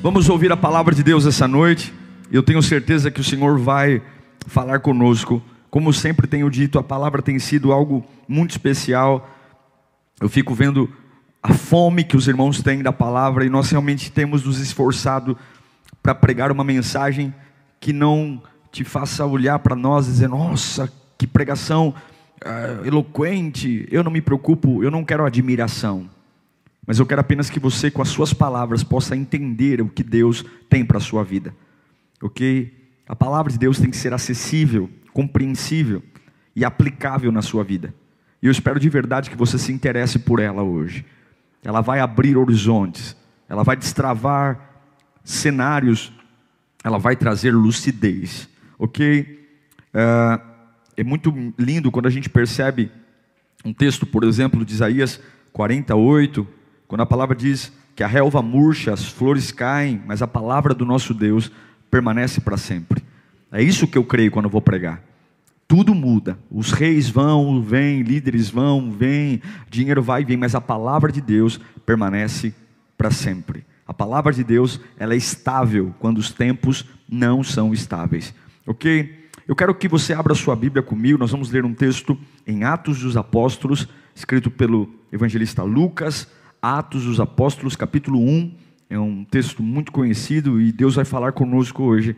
Vamos ouvir a palavra de Deus essa noite. Eu tenho certeza que o Senhor vai falar conosco. Como sempre tenho dito, a palavra tem sido algo muito especial. Eu fico vendo a fome que os irmãos têm da palavra e nós realmente temos nos esforçado para pregar uma mensagem que não te faça olhar para nós e dizer: nossa, que pregação uh, eloquente. Eu não me preocupo, eu não quero admiração. Mas eu quero apenas que você, com as suas palavras, possa entender o que Deus tem para a sua vida. Ok? A palavra de Deus tem que ser acessível, compreensível e aplicável na sua vida. E eu espero de verdade que você se interesse por ela hoje. Ela vai abrir horizontes, ela vai destravar cenários, ela vai trazer lucidez. Ok? É, é muito lindo quando a gente percebe um texto, por exemplo, de Isaías 48, quando a palavra diz que a relva murcha, as flores caem, mas a palavra do nosso Deus permanece para sempre. É isso que eu creio quando eu vou pregar. Tudo muda. Os reis vão, vêm, líderes vão, vêm, dinheiro vai e vem, mas a palavra de Deus permanece para sempre. A palavra de Deus, ela é estável quando os tempos não são estáveis. OK? Eu quero que você abra sua Bíblia comigo. Nós vamos ler um texto em Atos dos Apóstolos, escrito pelo evangelista Lucas, Atos dos Apóstolos, capítulo 1, é um texto muito conhecido e Deus vai falar conosco hoje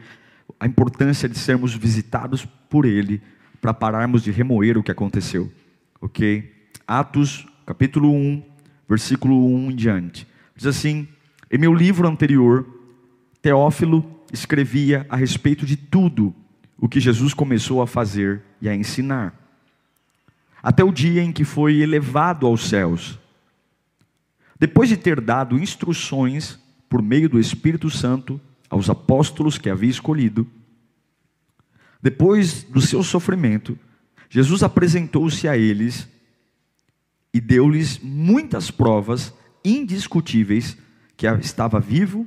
a importância de sermos visitados por Ele para pararmos de remoer o que aconteceu. Ok? Atos, capítulo 1, versículo 1 em diante. Diz assim: Em meu livro anterior, Teófilo escrevia a respeito de tudo o que Jesus começou a fazer e a ensinar, até o dia em que foi elevado aos céus depois de ter dado instruções por meio do Espírito Santo aos apóstolos que havia escolhido, depois do seu sofrimento, Jesus apresentou-se a eles e deu-lhes muitas provas indiscutíveis que estava vivo,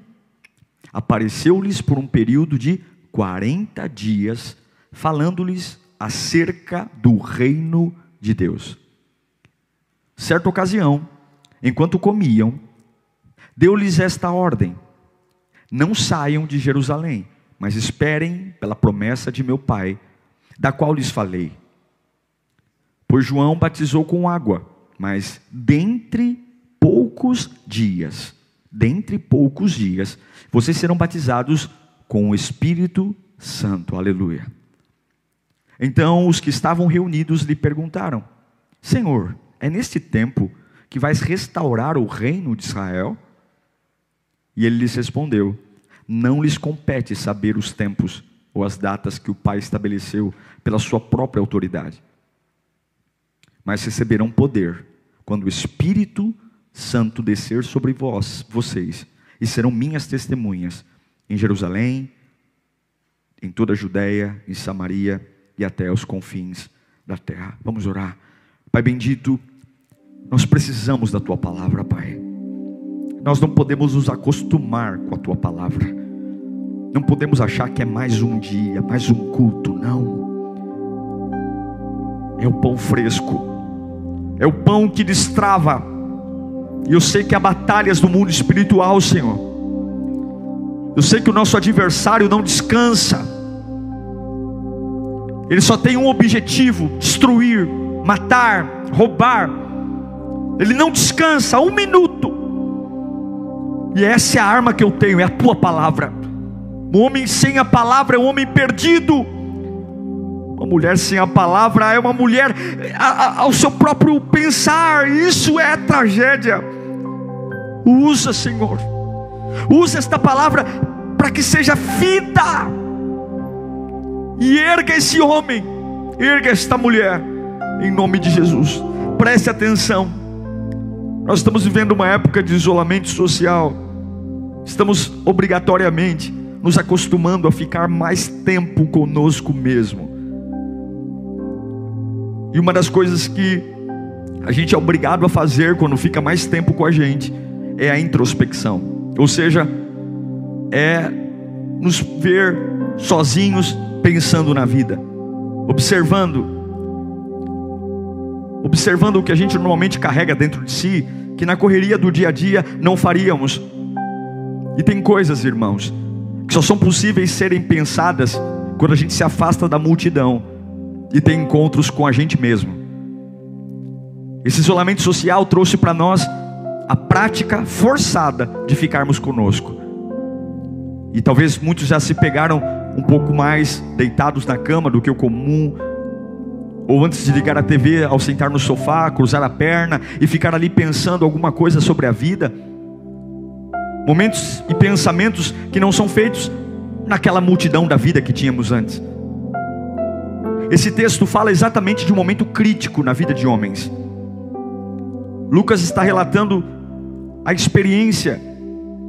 apareceu-lhes por um período de 40 dias, falando-lhes acerca do reino de Deus. Certa ocasião, enquanto comiam, deu-lhes esta ordem: Não saiam de Jerusalém, mas esperem pela promessa de meu Pai, da qual lhes falei. Pois João batizou com água, mas dentre poucos dias, dentre poucos dias, vocês serão batizados com o Espírito Santo. Aleluia. Então os que estavam reunidos lhe perguntaram: Senhor, é neste tempo que vais restaurar o reino de Israel? E ele lhes respondeu: Não lhes compete saber os tempos ou as datas que o Pai estabeleceu pela sua própria autoridade. Mas receberão poder quando o Espírito Santo descer sobre vós, vocês, e serão minhas testemunhas em Jerusalém, em toda a Judéia, em Samaria e até os confins da terra. Vamos orar. Pai bendito, nós precisamos da tua palavra, Pai. Nós não podemos nos acostumar com a tua palavra. Não podemos achar que é mais um dia, mais um culto, não. É o pão fresco. É o pão que destrava. E eu sei que há batalhas no mundo espiritual, Senhor. Eu sei que o nosso adversário não descansa. Ele só tem um objetivo: destruir, matar, roubar, ele não descansa um minuto. E essa é a arma que eu tenho, é a tua palavra. Um homem sem a palavra é um homem perdido. Uma mulher sem a palavra é uma mulher ao seu próprio pensar. Isso é tragédia. Usa, Senhor. Usa esta palavra para que seja vida. E erga esse homem, erga esta mulher, em nome de Jesus. Preste atenção. Nós estamos vivendo uma época de isolamento social. estamos obrigatoriamente nos acostumando a ficar mais tempo conosco mesmo. E uma das coisas que a gente é obrigado a fazer quando fica mais tempo com a gente é a introspecção. Ou seja, é nos ver sozinhos pensando na vida, observando observando o que a gente normalmente carrega dentro de si, que na correria do dia a dia não faríamos. E tem coisas, irmãos, que só são possíveis serem pensadas quando a gente se afasta da multidão e tem encontros com a gente mesmo. Esse isolamento social trouxe para nós a prática forçada de ficarmos conosco. E talvez muitos já se pegaram um pouco mais deitados na cama do que o comum, ou antes de ligar a TV, ao sentar no sofá, cruzar a perna e ficar ali pensando alguma coisa sobre a vida. Momentos e pensamentos que não são feitos naquela multidão da vida que tínhamos antes. Esse texto fala exatamente de um momento crítico na vida de homens. Lucas está relatando a experiência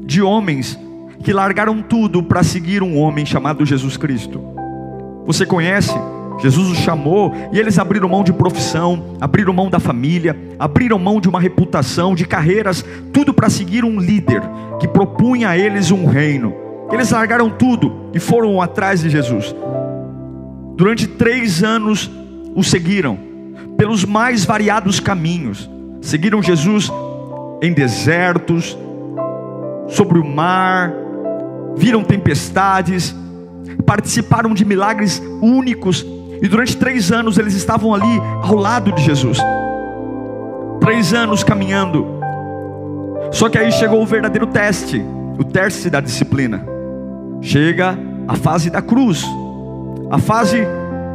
de homens que largaram tudo para seguir um homem chamado Jesus Cristo. Você conhece? Jesus os chamou e eles abriram mão de profissão, abriram mão da família, abriram mão de uma reputação, de carreiras, tudo para seguir um líder que propunha a eles um reino. Eles largaram tudo e foram atrás de Jesus. Durante três anos o seguiram, pelos mais variados caminhos. Seguiram Jesus em desertos, sobre o mar, viram tempestades, participaram de milagres únicos, e durante três anos eles estavam ali ao lado de Jesus. Três anos caminhando. Só que aí chegou o verdadeiro teste, o teste da disciplina. Chega a fase da cruz, a fase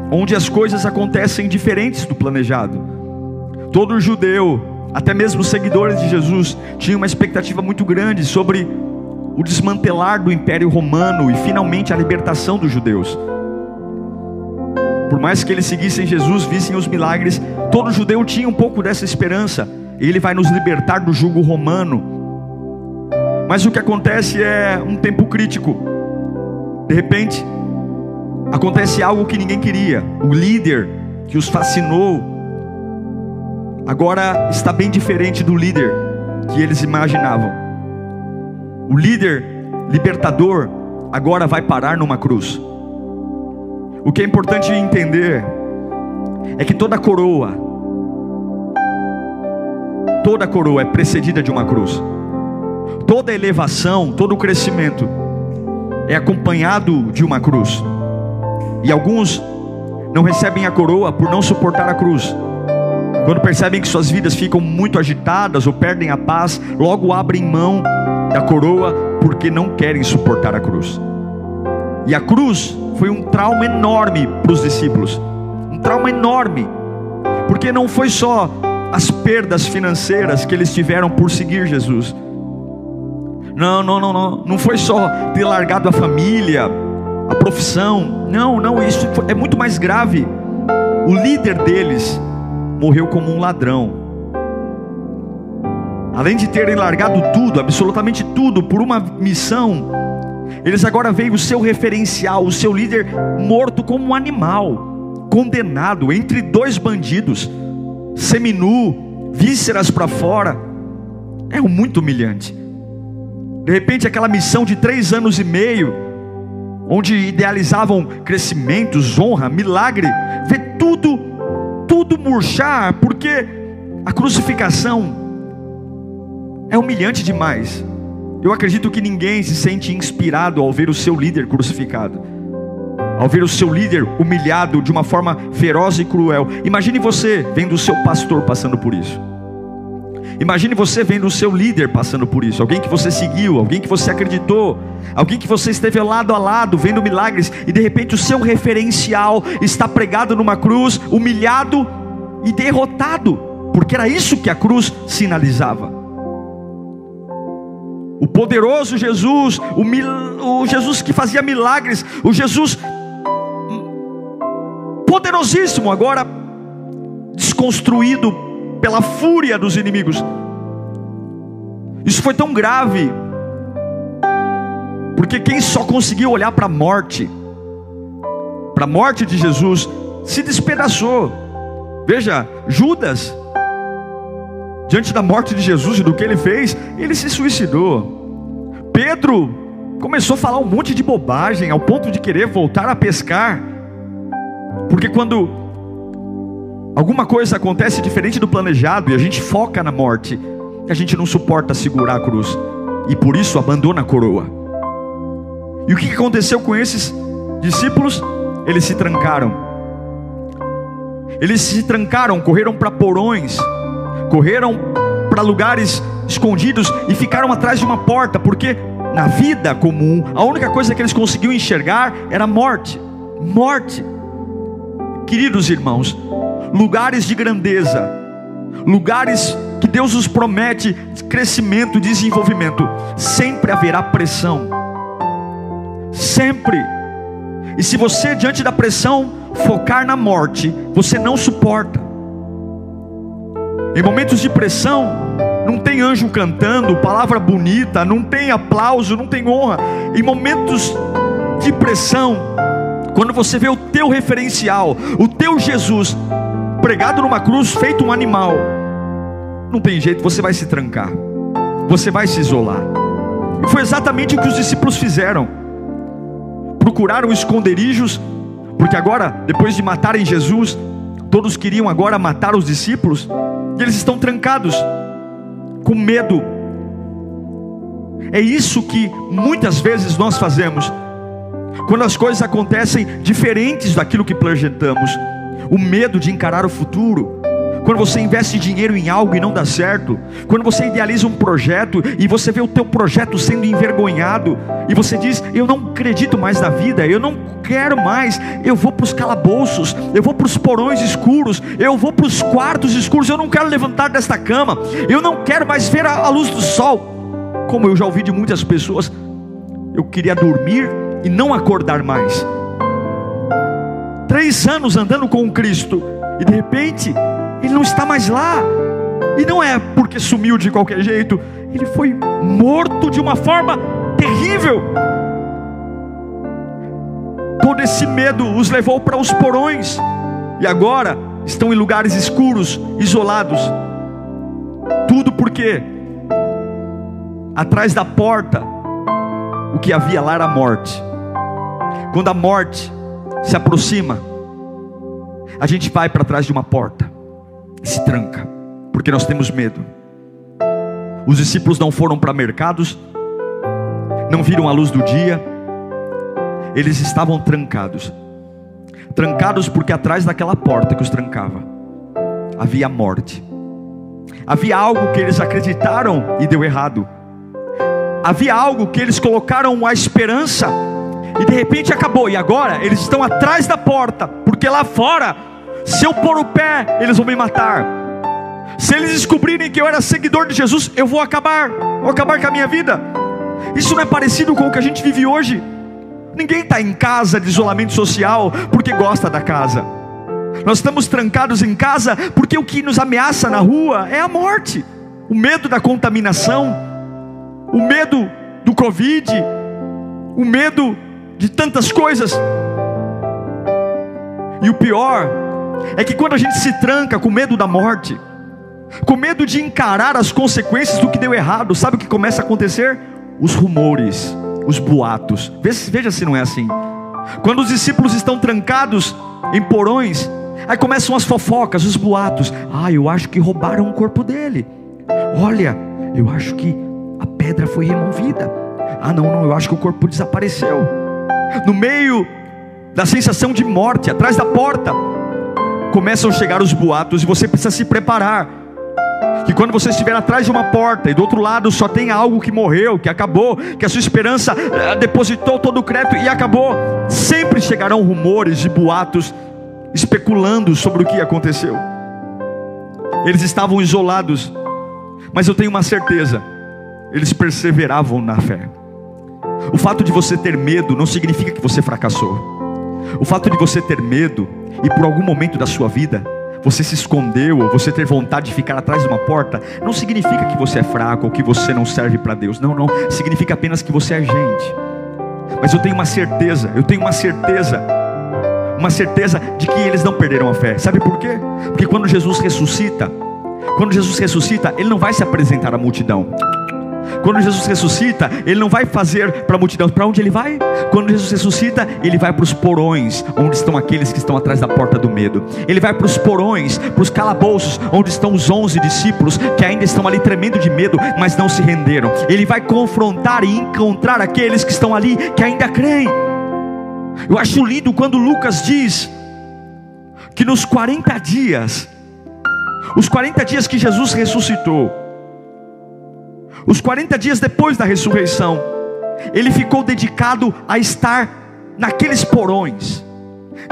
onde as coisas acontecem diferentes do planejado. Todo judeu até mesmo os seguidores de Jesus tinham uma expectativa muito grande sobre o desmantelar do Império Romano e finalmente a libertação dos judeus. Por mais que eles seguissem Jesus, vissem os milagres, todo judeu tinha um pouco dessa esperança. Ele vai nos libertar do jugo romano. Mas o que acontece é um tempo crítico. De repente, acontece algo que ninguém queria. O líder que os fascinou agora está bem diferente do líder que eles imaginavam. O líder libertador agora vai parar numa cruz. O que é importante entender é que toda coroa, toda coroa é precedida de uma cruz. Toda elevação, todo crescimento é acompanhado de uma cruz. E alguns não recebem a coroa por não suportar a cruz. Quando percebem que suas vidas ficam muito agitadas ou perdem a paz, logo abrem mão da coroa porque não querem suportar a cruz. E a cruz foi um trauma enorme para os discípulos um trauma enorme, porque não foi só as perdas financeiras que eles tiveram por seguir Jesus. Não, não, não, não. Não foi só ter largado a família, a profissão. Não, não, isso é muito mais grave. O líder deles morreu como um ladrão. Além de terem largado tudo, absolutamente tudo, por uma missão, eles agora veem o seu referencial, o seu líder morto como um animal, condenado entre dois bandidos, seminu, vísceras para fora. É muito humilhante. De repente, aquela missão de três anos e meio, onde idealizavam crescimentos, honra, milagre, vê tudo tudo murchar, porque a crucificação é humilhante demais. Eu acredito que ninguém se sente inspirado ao ver o seu líder crucificado, ao ver o seu líder humilhado de uma forma feroz e cruel. Imagine você vendo o seu pastor passando por isso. Imagine você vendo o seu líder passando por isso, alguém que você seguiu, alguém que você acreditou, alguém que você esteve lado a lado vendo milagres e de repente o seu referencial está pregado numa cruz, humilhado e derrotado, porque era isso que a cruz sinalizava. O poderoso Jesus, o, mil, o Jesus que fazia milagres, o Jesus poderosíssimo, agora desconstruído pela fúria dos inimigos. Isso foi tão grave Porque quem só conseguiu olhar para a morte, para a morte de Jesus, se despedaçou. Veja, Judas, diante da morte de Jesus e do que ele fez, ele se suicidou. Pedro começou a falar um monte de bobagem, ao ponto de querer voltar a pescar, porque quando alguma coisa acontece diferente do planejado e a gente foca na morte, a gente não suporta segurar a cruz e por isso abandona a coroa. E o que aconteceu com esses discípulos? Eles se trancaram eles se trancaram, correram para porões, correram para lugares escondidos e ficaram atrás de uma porta, porque na vida comum, a única coisa que eles conseguiam enxergar era morte. Morte. Queridos irmãos, lugares de grandeza, lugares que Deus nos promete crescimento, desenvolvimento, sempre haverá pressão. Sempre. E se você diante da pressão focar na morte, você não suporta. Em momentos de pressão, não tem anjo cantando, palavra bonita, não tem aplauso, não tem honra. Em momentos de pressão, quando você vê o teu referencial, o teu Jesus pregado numa cruz, feito um animal, não tem jeito, você vai se trancar, você vai se isolar. E foi exatamente o que os discípulos fizeram. Procuraram esconderijos porque agora, depois de matarem Jesus, todos queriam agora matar os discípulos, e eles estão trancados, com medo. É isso que muitas vezes nós fazemos, quando as coisas acontecem diferentes daquilo que projetamos, o medo de encarar o futuro, quando você investe dinheiro em algo e não dá certo, quando você idealiza um projeto e você vê o teu projeto sendo envergonhado, e você diz: Eu não acredito mais na vida, eu não quero mais, eu vou para os calabouços, eu vou para os porões escuros, eu vou para os quartos escuros, eu não quero levantar desta cama, eu não quero mais ver a, a luz do sol. Como eu já ouvi de muitas pessoas, eu queria dormir e não acordar mais. Três anos andando com Cristo, e de repente ele não está mais lá. E não é porque sumiu de qualquer jeito, ele foi morto de uma forma terrível. Todo esse medo os levou para os porões, e agora estão em lugares escuros, isolados. Tudo porque atrás da porta o que havia lá era a morte. Quando a morte se aproxima, a gente vai para trás de uma porta se tranca, porque nós temos medo. Os discípulos não foram para mercados, não viram a luz do dia, eles estavam trancados. Trancados porque atrás daquela porta que os trancava havia morte. Havia algo que eles acreditaram e deu errado. Havia algo que eles colocaram a esperança e de repente acabou. E agora eles estão atrás da porta, porque lá fora se eu pôr o pé, eles vão me matar. Se eles descobrirem que eu era seguidor de Jesus, eu vou acabar, vou acabar com a minha vida. Isso não é parecido com o que a gente vive hoje. Ninguém está em casa de isolamento social porque gosta da casa. Nós estamos trancados em casa porque o que nos ameaça na rua é a morte, o medo da contaminação, o medo do Covid, o medo de tantas coisas. E o pior é que quando a gente se tranca com medo da morte, com medo de encarar as consequências do que deu errado, sabe o que começa a acontecer? Os rumores, os boatos. Veja se não é assim. Quando os discípulos estão trancados em porões, aí começam as fofocas, os boatos. Ah, eu acho que roubaram o corpo dele. Olha, eu acho que a pedra foi removida. Ah, não, não, eu acho que o corpo desapareceu. No meio da sensação de morte, atrás da porta, começam a chegar os boatos e você precisa se preparar. Que quando você estiver atrás de uma porta e do outro lado só tem algo que morreu, que acabou, que a sua esperança eh, depositou todo o crédito e acabou, sempre chegarão rumores e boatos especulando sobre o que aconteceu. Eles estavam isolados, mas eu tenho uma certeza, eles perseveravam na fé. O fato de você ter medo não significa que você fracassou. O fato de você ter medo e por algum momento da sua vida você se escondeu ou você ter vontade de ficar atrás de uma porta, não significa que você é fraco ou que você não serve para Deus. Não, não. Significa apenas que você é gente. Mas eu tenho uma certeza, eu tenho uma certeza, uma certeza de que eles não perderam a fé. Sabe por quê? Porque quando Jesus ressuscita, quando Jesus ressuscita, ele não vai se apresentar à multidão. Quando Jesus ressuscita, ele não vai fazer para a multidão. Para onde ele vai? Quando Jesus ressuscita, ele vai para os porões, onde estão aqueles que estão atrás da porta do medo. Ele vai para os porões, para os calabouços, onde estão os onze discípulos que ainda estão ali tremendo de medo, mas não se renderam. Ele vai confrontar e encontrar aqueles que estão ali que ainda creem. Eu acho lindo quando Lucas diz que nos 40 dias, os 40 dias que Jesus ressuscitou, os 40 dias depois da ressurreição, ele ficou dedicado a estar naqueles porões,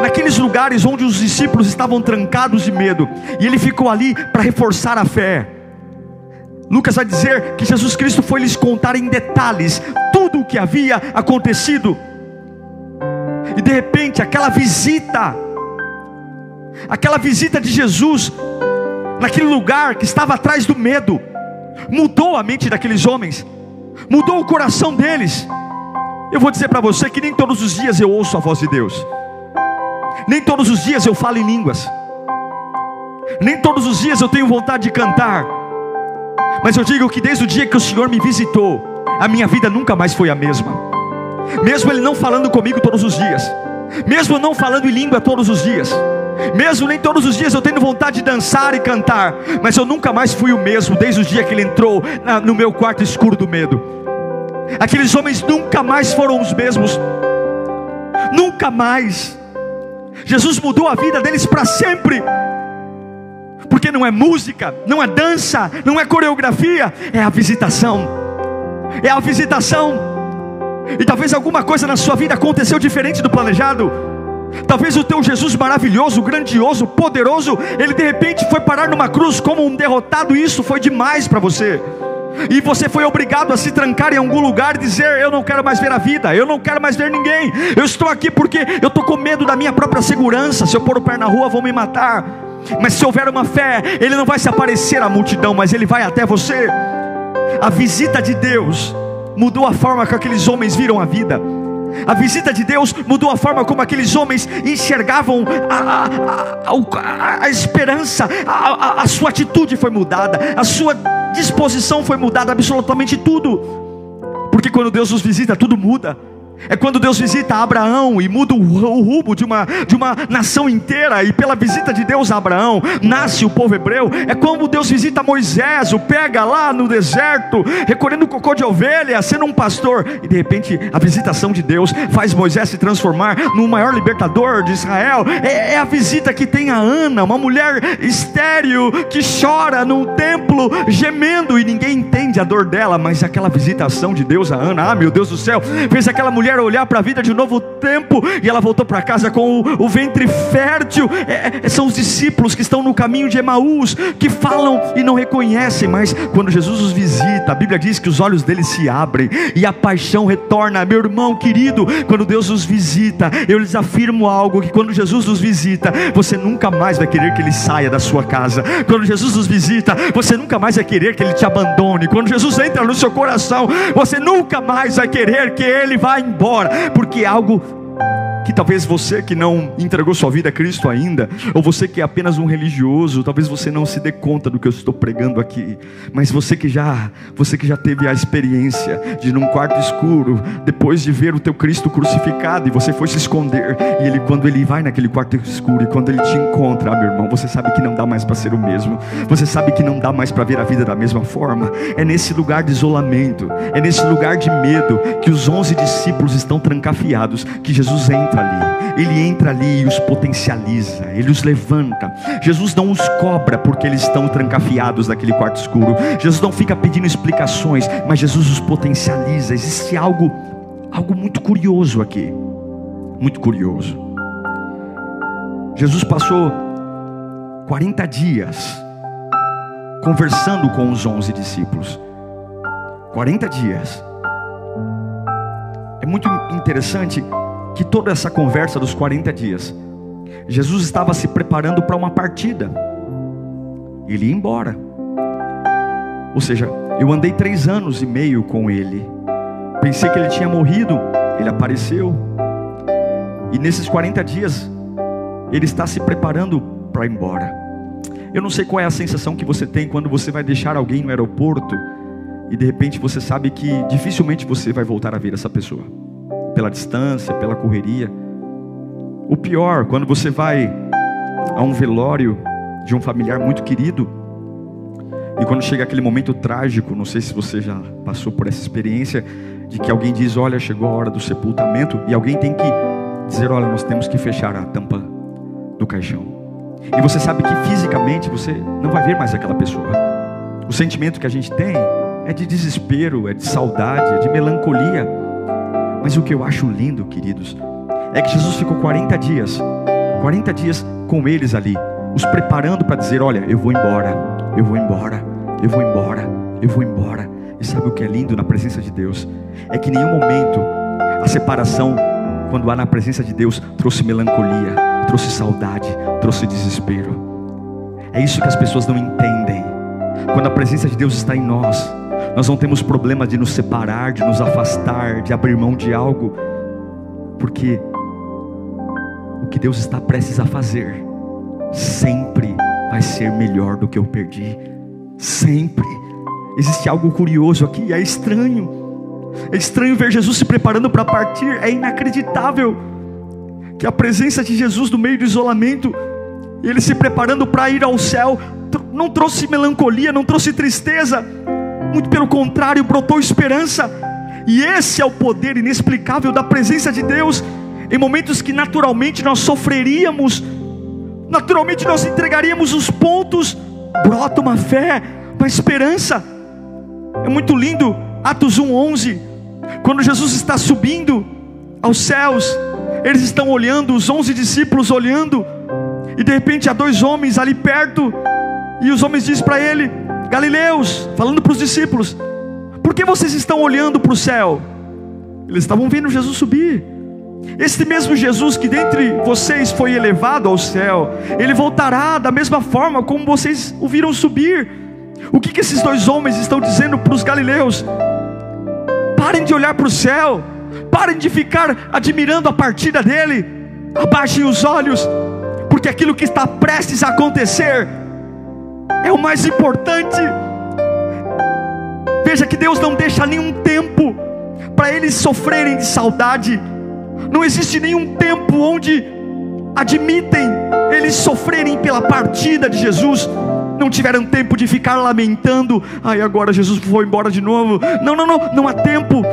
naqueles lugares onde os discípulos estavam trancados de medo, e ele ficou ali para reforçar a fé. Lucas vai dizer que Jesus Cristo foi lhes contar em detalhes tudo o que havia acontecido, e de repente aquela visita, aquela visita de Jesus, naquele lugar que estava atrás do medo, mudou a mente daqueles homens, mudou o coração deles. Eu vou dizer para você que nem todos os dias eu ouço a voz de Deus, nem todos os dias eu falo em línguas, nem todos os dias eu tenho vontade de cantar, mas eu digo que desde o dia que o Senhor me visitou, a minha vida nunca mais foi a mesma, mesmo Ele não falando comigo todos os dias, mesmo não falando em língua todos os dias, mesmo nem todos os dias eu tenho vontade de dançar e cantar, mas eu nunca mais fui o mesmo desde o dia que ele entrou na, no meu quarto escuro do medo. Aqueles homens nunca mais foram os mesmos, nunca mais. Jesus mudou a vida deles para sempre, porque não é música, não é dança, não é coreografia, é a visitação, é a visitação. E talvez alguma coisa na sua vida aconteceu diferente do planejado. Talvez o teu Jesus maravilhoso, grandioso, poderoso, ele de repente foi parar numa cruz como um derrotado, e isso foi demais para você. E você foi obrigado a se trancar em algum lugar e dizer: Eu não quero mais ver a vida, eu não quero mais ver ninguém. Eu estou aqui porque eu estou com medo da minha própria segurança. Se eu pôr o pé na rua, vão me matar. Mas se houver uma fé, ele não vai se aparecer à multidão, mas ele vai até você. A visita de Deus mudou a forma que aqueles homens viram a vida. A visita de Deus mudou a forma como aqueles homens enxergavam a, a, a, a esperança, a sua atitude foi mudada, a sua disposição foi mudada, absolutamente tudo. Porque quando Deus nos visita, tudo muda. É quando Deus visita Abraão e muda o rumo de uma, de uma nação inteira, e pela visita de Deus a Abraão, nasce o povo hebreu. É como Deus visita Moisés, o pega lá no deserto, recolhendo cocô de ovelha, sendo um pastor, e de repente a visitação de Deus faz Moisés se transformar no maior libertador de Israel. É, é a visita que tem a Ana, uma mulher estéril que chora num templo, gemendo, e ninguém entende a dor dela, mas aquela visitação de Deus a Ana, ah meu Deus do céu, fez aquela mulher mulher olhar para a vida de um novo tempo, e ela voltou para casa com o, o ventre fértil. É, é, são os discípulos que estão no caminho de Emaús, que falam e não reconhecem, mas quando Jesus os visita, a Bíblia diz que os olhos deles se abrem e a paixão retorna. Meu irmão querido, quando Deus os visita, eu lhes afirmo algo: que quando Jesus nos visita, você nunca mais vai querer que ele saia da sua casa. Quando Jesus nos visita, você nunca mais vai querer que ele te abandone. Quando Jesus entra no seu coração, você nunca mais vai querer que ele vá embora embora, porque é algo que talvez você que não entregou sua vida a Cristo ainda, ou você que é apenas um religioso, talvez você não se dê conta do que eu estou pregando aqui, mas você que já, você que já teve a experiência de num quarto escuro, depois de ver o teu Cristo crucificado e você foi se esconder, e ele quando ele vai naquele quarto escuro e quando ele te encontra, meu irmão, você sabe que não dá mais para ser o mesmo. Você sabe que não dá mais para ver a vida da mesma forma. É nesse lugar de isolamento, é nesse lugar de medo que os onze discípulos estão trancafiados, que Jesus entra ali, ele entra ali e os potencializa, ele os levanta. Jesus não os cobra porque eles estão trancafiados naquele quarto escuro. Jesus não fica pedindo explicações, mas Jesus os potencializa. Existe algo, algo muito curioso aqui, muito curioso. Jesus passou 40 dias conversando com os onze discípulos. 40 dias. É muito interessante que toda essa conversa dos 40 dias, Jesus estava se preparando para uma partida, ele ia embora. Ou seja, eu andei três anos e meio com ele, pensei que ele tinha morrido, ele apareceu. E nesses 40 dias, ele está se preparando para ir embora. Eu não sei qual é a sensação que você tem quando você vai deixar alguém no aeroporto e de repente você sabe que dificilmente você vai voltar a ver essa pessoa, pela distância, pela correria. O pior, quando você vai a um velório de um familiar muito querido, e quando chega aquele momento trágico, não sei se você já passou por essa experiência, de que alguém diz: Olha, chegou a hora do sepultamento, e alguém tem que dizer: Olha, nós temos que fechar a tampa do caixão. E você sabe que fisicamente você não vai ver mais aquela pessoa. O sentimento que a gente tem é de desespero, é de saudade, é de melancolia. Mas o que eu acho lindo, queridos, é que Jesus ficou 40 dias, 40 dias com eles ali, os preparando para dizer: Olha, eu vou embora, eu vou embora, eu vou embora, eu vou embora. E sabe o que é lindo na presença de Deus? É que em nenhum momento a separação, quando há na presença de Deus, trouxe melancolia, trouxe saudade, trouxe desespero. É isso que as pessoas não entendem. Quando a presença de Deus está em nós, nós não temos problema de nos separar, de nos afastar, de abrir mão de algo, porque o que Deus está prestes a fazer sempre vai ser melhor do que eu perdi. Sempre. Existe algo curioso aqui, é estranho. É estranho ver Jesus se preparando para partir, é inacreditável que a presença de Jesus no meio do isolamento, ele se preparando para ir ao céu, não trouxe melancolia, não trouxe tristeza, muito pelo contrário, brotou esperança. E esse é o poder inexplicável da presença de Deus em momentos que naturalmente nós sofreríamos, naturalmente nós entregaríamos os pontos, brota uma fé, uma esperança. É muito lindo, Atos 1:11, quando Jesus está subindo aos céus, eles estão olhando, os onze discípulos olhando, e de repente há dois homens ali perto, e os homens dizem para ele: Galileus, falando para os discípulos, por que vocês estão olhando para o céu? Eles estavam vendo Jesus subir. Este mesmo Jesus que dentre vocês foi elevado ao céu, ele voltará da mesma forma como vocês o viram subir. O que, que esses dois homens estão dizendo para os galileus? Parem de olhar para o céu, parem de ficar admirando a partida dele, abaixem os olhos, porque aquilo que está prestes a acontecer é o mais importante. Veja que Deus não deixa nenhum tempo para eles sofrerem de saudade. Não existe nenhum tempo onde admitem eles sofrerem pela partida de Jesus. Não tiveram tempo de ficar lamentando, ai agora Jesus foi embora de novo. Não, não, não, não há tempo.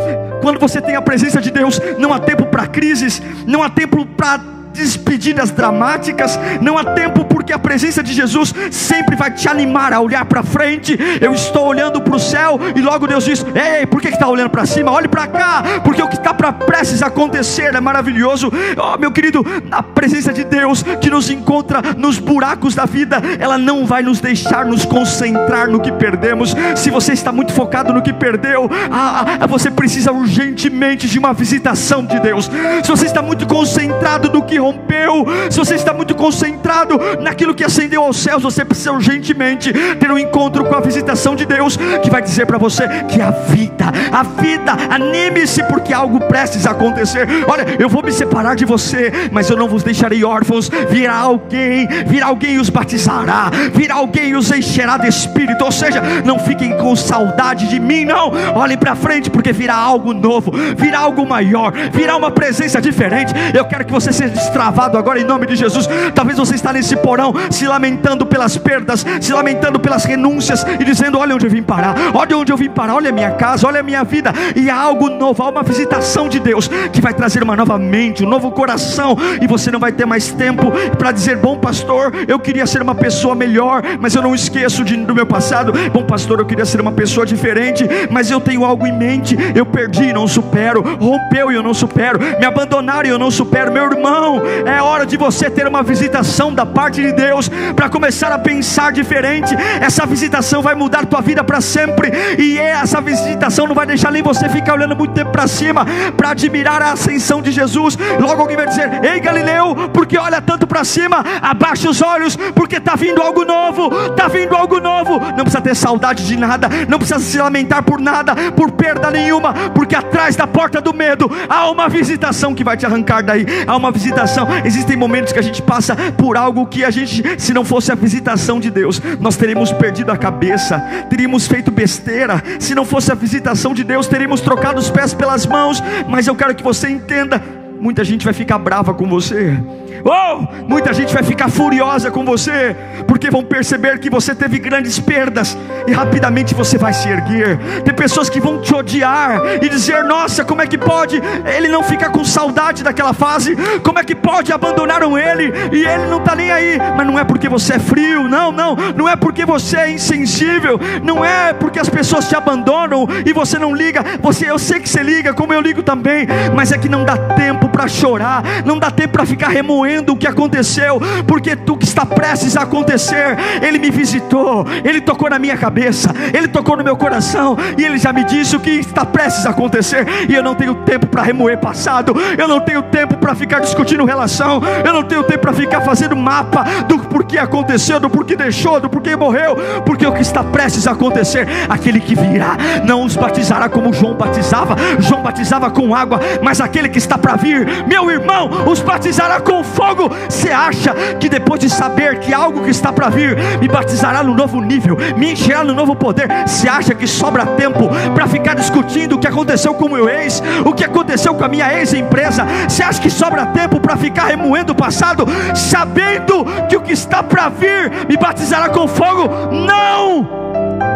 Quando você tem a presença de Deus, não há tempo para crises, não há tempo para despedidas dramáticas, não há tempo porque a presença de Jesus sempre vai te animar a olhar para frente. Eu estou olhando para o céu e logo Deus diz: Ei, por que está olhando para cima? Olhe para cá, porque o que está para prestes acontecer é maravilhoso. Oh, meu querido, a presença de Deus que nos encontra nos buracos da vida, ela não vai nos deixar nos concentrar no que perdemos. Se você está muito focado no que perdeu, ah, você precisa urgentemente de uma visitação de Deus. Se você está muito concentrado no que rompeu, se você está muito concentrado naquilo que ascendeu aos céus, você precisa urgentemente ter um encontro com a visitação de Deus, que vai dizer para você que a vida, a vida, anime-se, porque algo prestes a acontecer. Olha, eu vou me separar de você, mas eu não vos deixarei órfãos. Virá alguém, virá alguém os batizará, virá alguém os encherá de espírito. Ou seja, não fiquem com saudade de mim, não. Olhem para frente, porque virá algo novo, virá algo maior, virá uma presença diferente. Eu quero que você seja travado agora em nome de Jesus. Talvez você está nesse porão se lamentando pelas perdas, se lamentando pelas renúncias e dizendo: Olha onde eu vim parar, olha onde eu vim parar, olha a minha casa, olha a minha vida. E há algo novo, há uma visitação de Deus que vai trazer uma nova mente, um novo coração, e você não vai ter mais tempo para dizer: Bom pastor, eu queria ser uma pessoa melhor, mas eu não esqueço de, do meu passado. Bom pastor, eu queria ser uma pessoa diferente, mas eu tenho algo em mente. Eu perdi e não supero, rompeu e eu não supero, me abandonaram e eu não supero. Meu irmão, É hora de você ter uma visitação da parte de Deus para começar a pensar diferente. Essa visitação vai mudar tua vida para sempre. E essa visitação não vai deixar nem você ficar olhando muito tempo para cima para admirar a ascensão de Jesus. Logo alguém vai dizer: Ei Galileu, porque olha tanto para cima? Abaixa os olhos, porque está vindo algo novo. Está vindo algo novo. Não precisa ter saudade de nada. Não precisa se lamentar por nada, por perda nenhuma, porque atrás da porta do medo há uma visitação que vai te arrancar daí. Há uma visitação. Existem momentos que a gente passa por algo que a gente, se não fosse a visitação de Deus, nós teríamos perdido a cabeça, teríamos feito besteira. Se não fosse a visitação de Deus, teríamos trocado os pés pelas mãos. Mas eu quero que você entenda: muita gente vai ficar brava com você Oh, muita gente vai ficar furiosa com você, porque vão perceber que você teve grandes perdas e rapidamente você vai se erguer. Tem pessoas que vão te odiar e dizer: Nossa, como é que pode? Ele não fica com saudade daquela fase. Como é que pode? Abandonaram ele e ele não está nem aí. Mas não é porque você é frio, não, não. Não é porque você é insensível. Não é porque as pessoas te abandonam e você não liga. Você, eu sei que você liga, como eu ligo também. Mas é que não dá tempo para chorar, não dá tempo para ficar remoendo o que aconteceu, porque tu que está prestes a acontecer, Ele me visitou, Ele tocou na minha cabeça, Ele tocou no meu coração, e Ele já me disse o que está prestes a acontecer, e eu não tenho tempo para remoer passado, eu não tenho tempo para ficar discutindo relação, eu não tenho tempo para ficar fazendo mapa do porquê aconteceu, do porquê deixou, do porquê morreu, porque o que está prestes a acontecer, aquele que virá, não os batizará como João batizava, João batizava com água, mas aquele que está para vir, meu irmão, os batizará com fogo. Você acha que depois de saber que algo que está para vir me batizará no novo nível, me encherá no novo poder, você acha que sobra tempo para ficar discutindo o que aconteceu com o meu ex, o que aconteceu com a minha ex-empresa? Você acha que sobra tempo para ficar remoendo o passado, sabendo que o que está para vir me batizará com fogo? Não!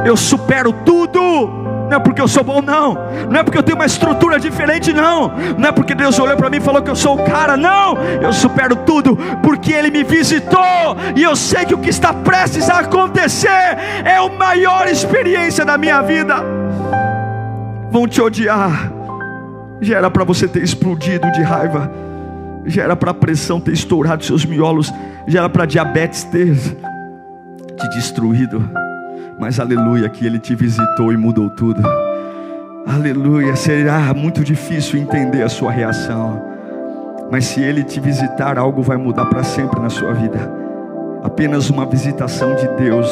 Eu supero tudo não é porque eu sou bom, não. Não é porque eu tenho uma estrutura diferente, não. Não é porque Deus olhou para mim e falou que eu sou o cara, não. Eu supero tudo porque Ele me visitou e eu sei que o que está prestes a acontecer é a maior experiência da minha vida. Vão te odiar. Já era para você ter explodido de raiva. Já era para a pressão ter estourado seus miolos. Já era para diabetes ter te destruído mas aleluia, que Ele te visitou e mudou tudo. Aleluia, será muito difícil entender a sua reação, mas se Ele te visitar, algo vai mudar para sempre na sua vida. Apenas uma visitação de Deus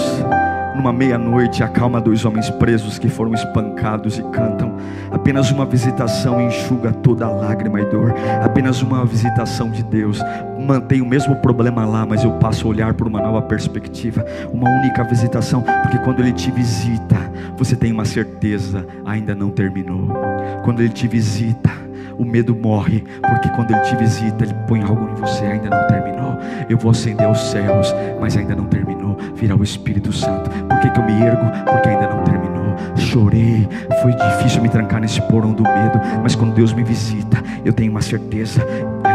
numa meia-noite, acalma dois homens presos que foram espancados e cantam. Apenas uma visitação enxuga toda lágrima e dor. Apenas uma visitação de Deus mantém o mesmo problema lá, mas eu passo a olhar por uma nova perspectiva. Uma única visitação, porque quando Ele te visita, você tem uma certeza, ainda não terminou. Quando Ele te visita, o medo morre, porque quando Ele te visita, Ele põe algo em você, ainda não terminou. Eu vou acender os céus, mas ainda não terminou. Virá o Espírito Santo. Por que, que eu me ergo? Porque ainda não terminou. Chorei, foi difícil me trancar nesse porão do medo, mas quando Deus me visita, eu tenho uma certeza,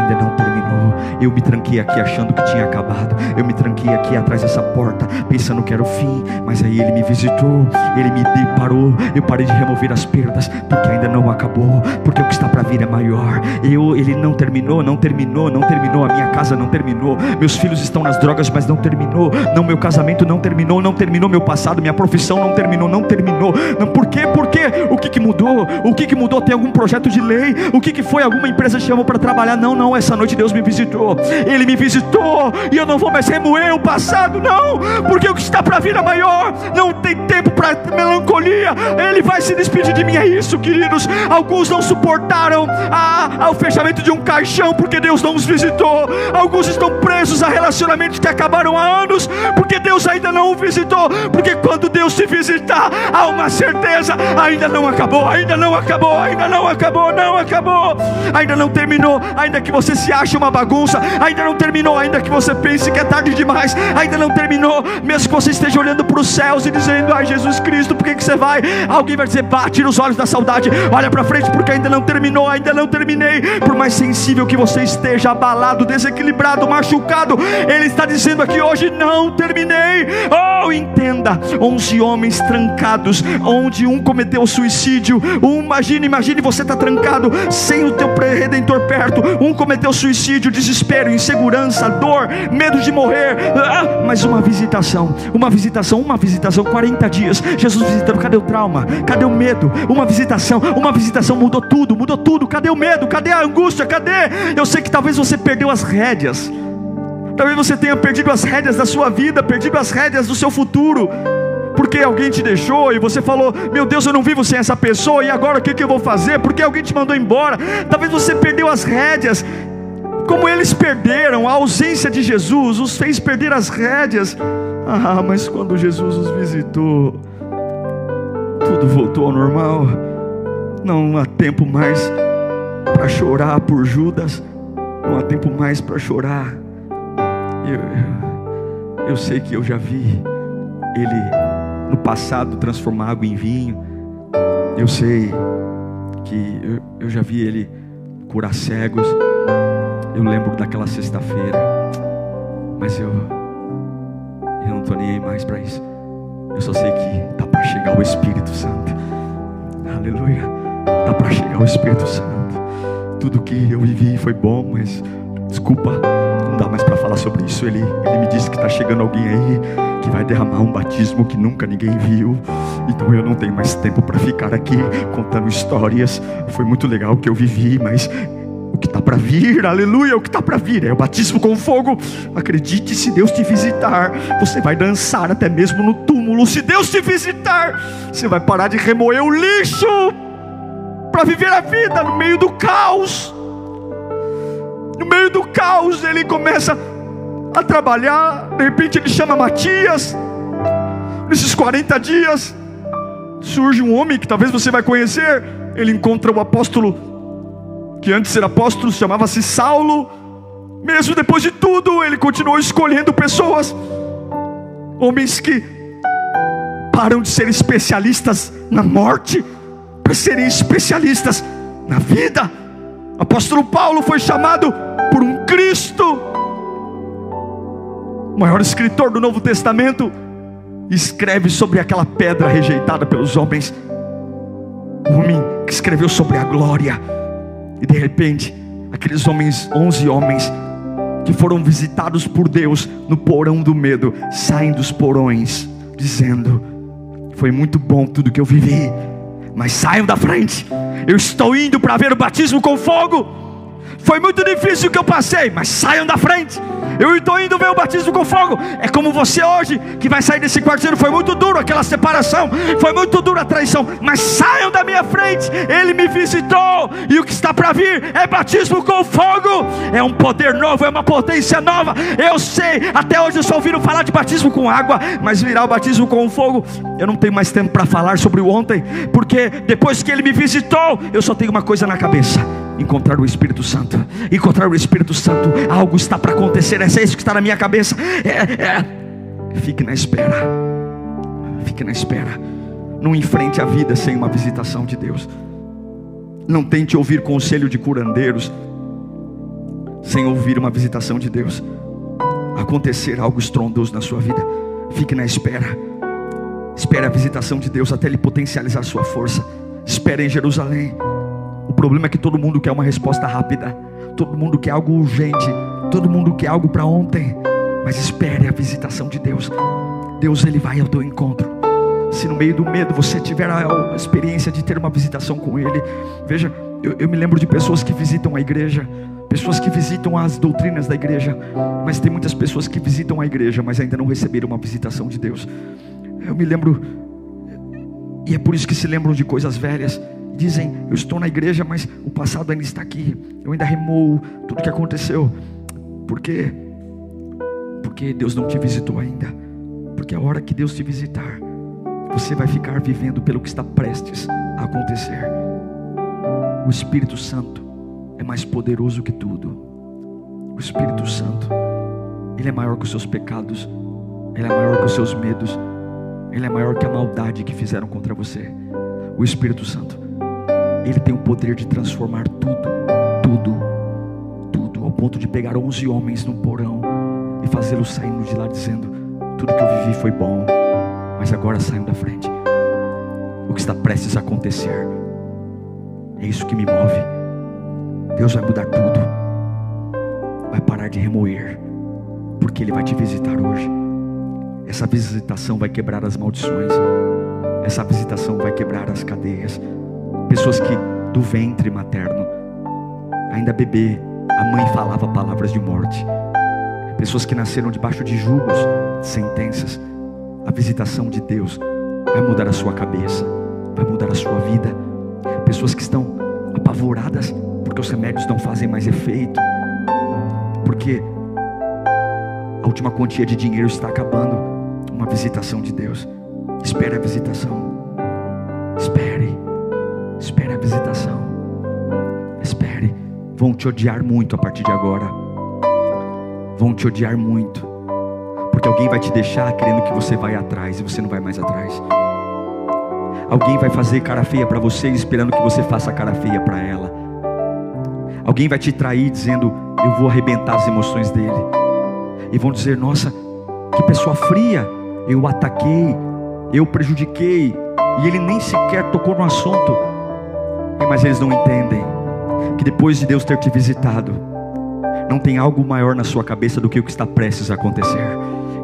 ainda não terminou. Eu me tranquei aqui achando que tinha acabado. Eu me tranquei aqui atrás dessa porta, pensando que era o fim, mas aí ele me visitou, ele me deparou. Eu parei de remover as perdas, porque ainda não acabou, porque o que está para vir é maior. Eu, ele não terminou, não terminou, não terminou. A minha casa não terminou. Meus filhos estão nas drogas, mas não terminou. Não, meu casamento não terminou, não terminou meu passado, minha profissão não terminou, não terminou. Não, por quê? Por quê? O que, que mudou? O que, que mudou? Tem algum projeto de lei? O que, que foi? Alguma empresa chamou para trabalhar? Não, não. Essa noite Deus me visitou. Ele me visitou e eu não vou mais remoer o passado, não, porque o que está para vir é maior. Não tem tempo para melancolia. Ele vai se despedir de mim. É isso, queridos. Alguns não suportaram a, fechamento de um caixão porque Deus não os visitou. Alguns estão presos a relacionamentos que acabaram há anos porque Deus ainda não o visitou. Porque quando Deus te visitar, há uma certeza: ainda não acabou, ainda não acabou, ainda não acabou, não acabou, ainda não terminou. Ainda que você se ache uma bagunça, ainda não terminou, ainda que você pense que é tarde demais, ainda não terminou, mesmo que você esteja olhando para os céus e dizendo, ai Jesus Cristo, por que, que você vai? Alguém vai dizer, bate nos olhos da saudade, olha para frente, porque ainda não terminou, ainda não terminei, por mais sensível que você esteja, abalado, desequilibrado, machucado, Ele está dizendo aqui hoje, não terminei, oh, entenda, onze homens trancados, onde um cometeu suicídio, um, imagine, imagine você está trancado, sem o teu redentor perto, um cometeu cometeu suicídio, desespero, insegurança, dor, medo de morrer. Ah, mas uma visitação, uma visitação, uma visitação, 40 dias. Jesus visitando, cadê o trauma? Cadê o medo? Uma visitação, uma visitação mudou tudo, mudou tudo. Cadê o medo? Cadê a angústia? Cadê? Eu sei que talvez você perdeu as rédeas. Talvez você tenha perdido as rédeas da sua vida, perdido as rédeas do seu futuro porque alguém te deixou e você falou: Meu Deus, eu não vivo sem essa pessoa, e agora o que, que eu vou fazer? Porque alguém te mandou embora. Talvez você perdeu as rédeas, como eles perderam, a ausência de Jesus os fez perder as rédeas. Ah, mas quando Jesus os visitou, tudo voltou ao normal. Não há tempo mais para chorar por Judas, não há tempo mais para chorar. Eu, eu sei que eu já vi ele no passado transformar água em vinho. Eu sei que eu, eu já vi ele curar cegos. Eu lembro daquela sexta-feira, mas eu eu não estou nem aí mais para isso. Eu só sei que tá para chegar o Espírito Santo. Aleluia. Tá para chegar o Espírito Santo. Tudo que eu vivi foi bom, mas desculpa, não dá mais para falar sobre isso. Ele, ele me disse que está chegando alguém aí que vai derramar um batismo que nunca ninguém viu. Então eu não tenho mais tempo para ficar aqui contando histórias. Foi muito legal o que eu vivi, mas o que está para vir, aleluia, o que está para vir é o batismo com fogo. Acredite, se Deus te visitar, você vai dançar até mesmo no túmulo. Se Deus te visitar, você vai parar de remoer o lixo para viver a vida no meio do caos. No meio do caos, ele começa a trabalhar. De repente ele chama Matias. Nesses 40 dias, surge um homem que talvez você vai conhecer. Ele encontra o apóstolo, que antes era apóstolo, chamava-se Saulo. Mesmo depois de tudo, ele continuou escolhendo pessoas, homens que param de ser especialistas na morte, para serem especialistas na vida. O apóstolo Paulo foi chamado por um Cristo o maior escritor do Novo Testamento, escreve sobre aquela pedra rejeitada pelos homens. Homem que escreveu sobre a glória. E de repente, aqueles homens, onze homens, que foram visitados por Deus no porão do medo, saem dos porões, dizendo: Foi muito bom tudo que eu vivi, mas saiam da frente. Eu estou indo para ver o batismo com fogo. Foi muito difícil o que eu passei, mas saiam da frente. Eu estou indo ver o batismo com fogo. É como você hoje, que vai sair desse quarto foi muito duro aquela separação, foi muito dura a traição, mas saiam da minha frente. Ele me visitou, e o que está para vir é batismo com fogo. É um poder novo, é uma potência nova. Eu sei, até hoje eu só ouviram falar de batismo com água, mas virá o batismo com fogo. Eu não tenho mais tempo para falar sobre o ontem, porque depois que ele me visitou, eu só tenho uma coisa na cabeça encontrar o Espírito Santo. Encontrar o Espírito Santo, algo está para acontecer. É isso que está na minha cabeça. É, é. Fique na espera. Fique na espera. Não enfrente a vida sem uma visitação de Deus. Não tente ouvir conselho de curandeiros sem ouvir uma visitação de Deus. Acontecer algo estrondoso na sua vida. Fique na espera. Espere a visitação de Deus até Ele potencializar sua força. Espere em Jerusalém. O problema é que todo mundo quer uma resposta rápida, todo mundo quer algo urgente, todo mundo quer algo para ontem. Mas espere a visitação de Deus. Deus ele vai ao teu encontro. Se no meio do medo você tiver a experiência de ter uma visitação com Ele, veja, eu, eu me lembro de pessoas que visitam a igreja, pessoas que visitam as doutrinas da igreja, mas tem muitas pessoas que visitam a igreja, mas ainda não receberam uma visitação de Deus. Eu me lembro, e é por isso que se lembram de coisas velhas dizem: Eu estou na igreja, mas o passado ainda está aqui. Eu ainda remoo tudo que aconteceu. Por quê? Porque Deus não te visitou ainda. Porque a hora que Deus te visitar, você vai ficar vivendo pelo que está prestes a acontecer. O Espírito Santo é mais poderoso que tudo. O Espírito Santo, ele é maior que os seus pecados, ele é maior que os seus medos, ele é maior que a maldade que fizeram contra você. O Espírito Santo ele tem o poder de transformar tudo, tudo, tudo, ao ponto de pegar 11 homens num porão e fazê-los saindo de lá dizendo: Tudo que eu vivi foi bom, mas agora saiam da frente. O que está prestes a acontecer é isso que me move. Deus vai mudar tudo. de remoer, porque Ele vai te visitar hoje. Essa visitação vai quebrar as maldições, essa visitação vai quebrar as cadeias. Pessoas que do ventre materno, ainda bebê, a mãe falava palavras de morte. Pessoas que nasceram debaixo de julgos, sentenças. A visitação de Deus vai mudar a sua cabeça, vai mudar a sua vida. Pessoas que estão apavoradas porque os remédios não fazem mais efeito, porque a última quantia de dinheiro está acabando. Uma visitação de Deus. Espere a visitação. Espere. Espere a visitação. Espere. Vão te odiar muito a partir de agora. Vão te odiar muito. Porque alguém vai te deixar querendo que você vai atrás e você não vai mais atrás. Alguém vai fazer cara feia para você esperando que você faça cara feia para ela. Alguém vai te trair dizendo: Eu vou arrebentar as emoções dele. E vão dizer: Nossa, que pessoa fria. Eu ataquei, eu prejudiquei. E ele nem sequer tocou no assunto. Mas eles não entendem que depois de Deus ter te visitado, não tem algo maior na sua cabeça do que o que está prestes a acontecer.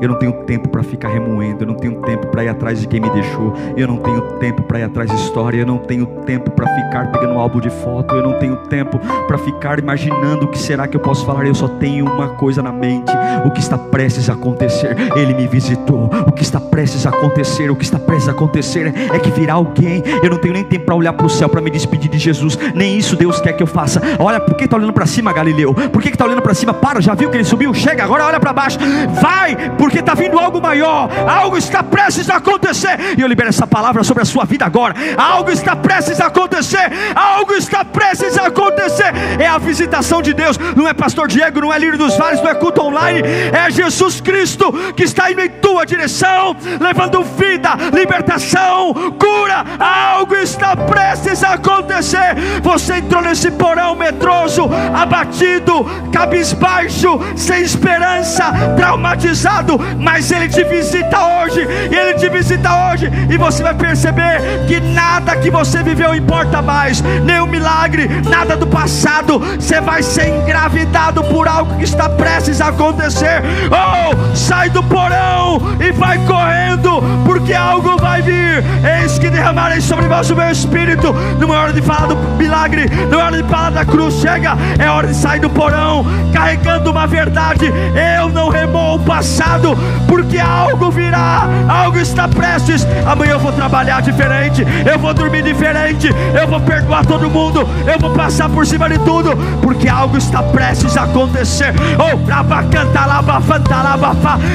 Eu não tenho tempo para ficar remoendo, eu não tenho tempo para ir atrás de quem me deixou, eu não tenho tempo para ir atrás de história, eu não tenho tempo para ficar pegando um álbum de foto, eu não tenho tempo para ficar imaginando o que será que eu posso falar. Eu só tenho uma coisa na mente: o que está prestes a acontecer. Ele me visitou. O que está prestes a acontecer, o que está prestes a acontecer é que virá alguém. Eu não tenho nem tempo para olhar para o céu para me despedir de Jesus. Nem isso Deus quer que eu faça. Olha, por que está olhando para cima, Galileu? Por que está olhando para cima? Para, já viu que ele subiu? Chega, agora olha para baixo. Vai, por porque está vindo algo maior, algo está prestes a acontecer. E eu libero essa palavra sobre a sua vida agora. Algo está prestes a acontecer, algo está prestes a acontecer. É a visitação de Deus, não é Pastor Diego, não é Lírio dos Vales, não é culto online, é Jesus Cristo que está indo em tua direção, levando vida, libertação, cura. Algo está prestes a acontecer. Você entrou nesse porão medroso, abatido, cabisbaixo, sem esperança, traumatizado mas Ele te visita hoje, Ele te visita hoje, e você vai perceber que nada que você viveu importa mais, nenhum milagre, nada do passado, você vai ser engravidado por algo que está prestes a acontecer. Oh, sai do porão e vai correndo, porque algo vai vir. Eis que derramarei sobre vós o meu espírito. Não é hora de falar do milagre, não é hora de falar da cruz. Chega, é hora de sair do porão, carregando uma verdade. Eu não remou o passado porque algo virá, algo está prestes. Amanhã eu vou trabalhar diferente, eu vou dormir diferente, eu vou perdoar todo mundo, eu vou passar por cima de tudo, porque algo está prestes a acontecer. Oh,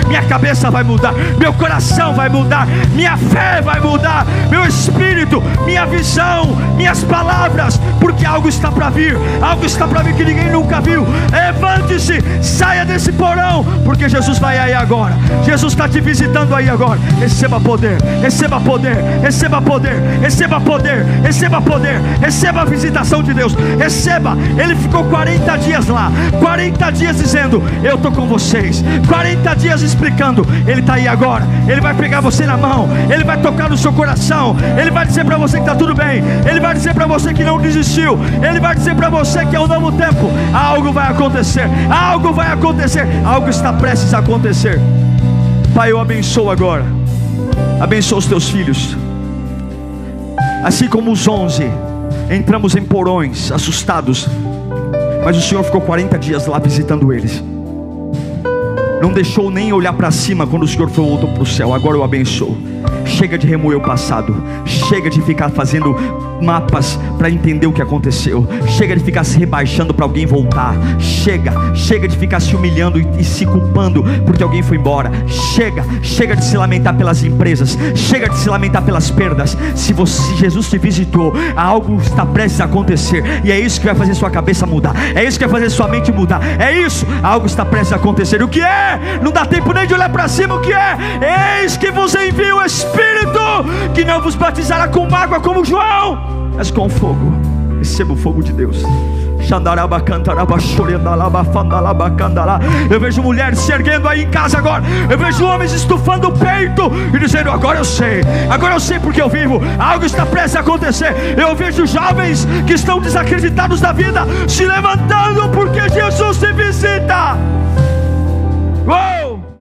minha cabeça vai mudar, meu coração vai mudar, minha fé vai mudar, meu espírito, minha visão, minhas palavras, porque algo está para vir, algo está para vir que ninguém nunca viu. Levante-se, saia desse porão, porque Jesus vai aí agora agora. Jesus está te visitando aí agora. Receba poder, receba poder, receba poder, receba poder, receba poder, receba a visitação de Deus. Receba. Ele ficou 40 dias lá, 40 dias dizendo: Eu estou com vocês. 40 dias explicando. Ele está aí agora. Ele vai pegar você na mão. Ele vai tocar no seu coração. Ele vai dizer para você que está tudo bem. Ele vai dizer para você que não desistiu. Ele vai dizer para você que é o novo tempo. Algo vai acontecer. Algo vai acontecer. Algo está prestes a acontecer. Pai, eu abençoo agora. Abençoa os teus filhos. Assim como os onze, entramos em porões, assustados. Mas o Senhor ficou 40 dias lá visitando eles. Não deixou nem olhar para cima quando o Senhor foi voltou para o céu. Agora eu abençoo. Chega de remoer o passado. Chega de ficar fazendo mapas para entender o que aconteceu. Chega de ficar se rebaixando para alguém voltar. Chega, chega de ficar se humilhando e, e, se culpando porque alguém foi embora. Chega, chega de se lamentar pelas empresas. Chega de se lamentar pelas perdas. Se você, Jesus te visitou, algo está prestes a acontecer e é isso que vai fazer sua cabeça mudar. É isso que vai fazer sua mente mudar. É isso, algo está prestes a acontecer. O que é? Não dá tempo nem de olhar para cima. O que é? Eis que vos envia o Espírito que não vos batizará com água como João mas com fogo. Receba o fogo de Deus. Eu vejo mulheres se erguendo aí em casa agora. Eu vejo homens estufando o peito e dizendo: Agora eu sei, agora eu sei porque eu vivo. Algo está prestes a acontecer. Eu vejo jovens que estão desacreditados da vida se levantando porque Jesus se visita. Oh!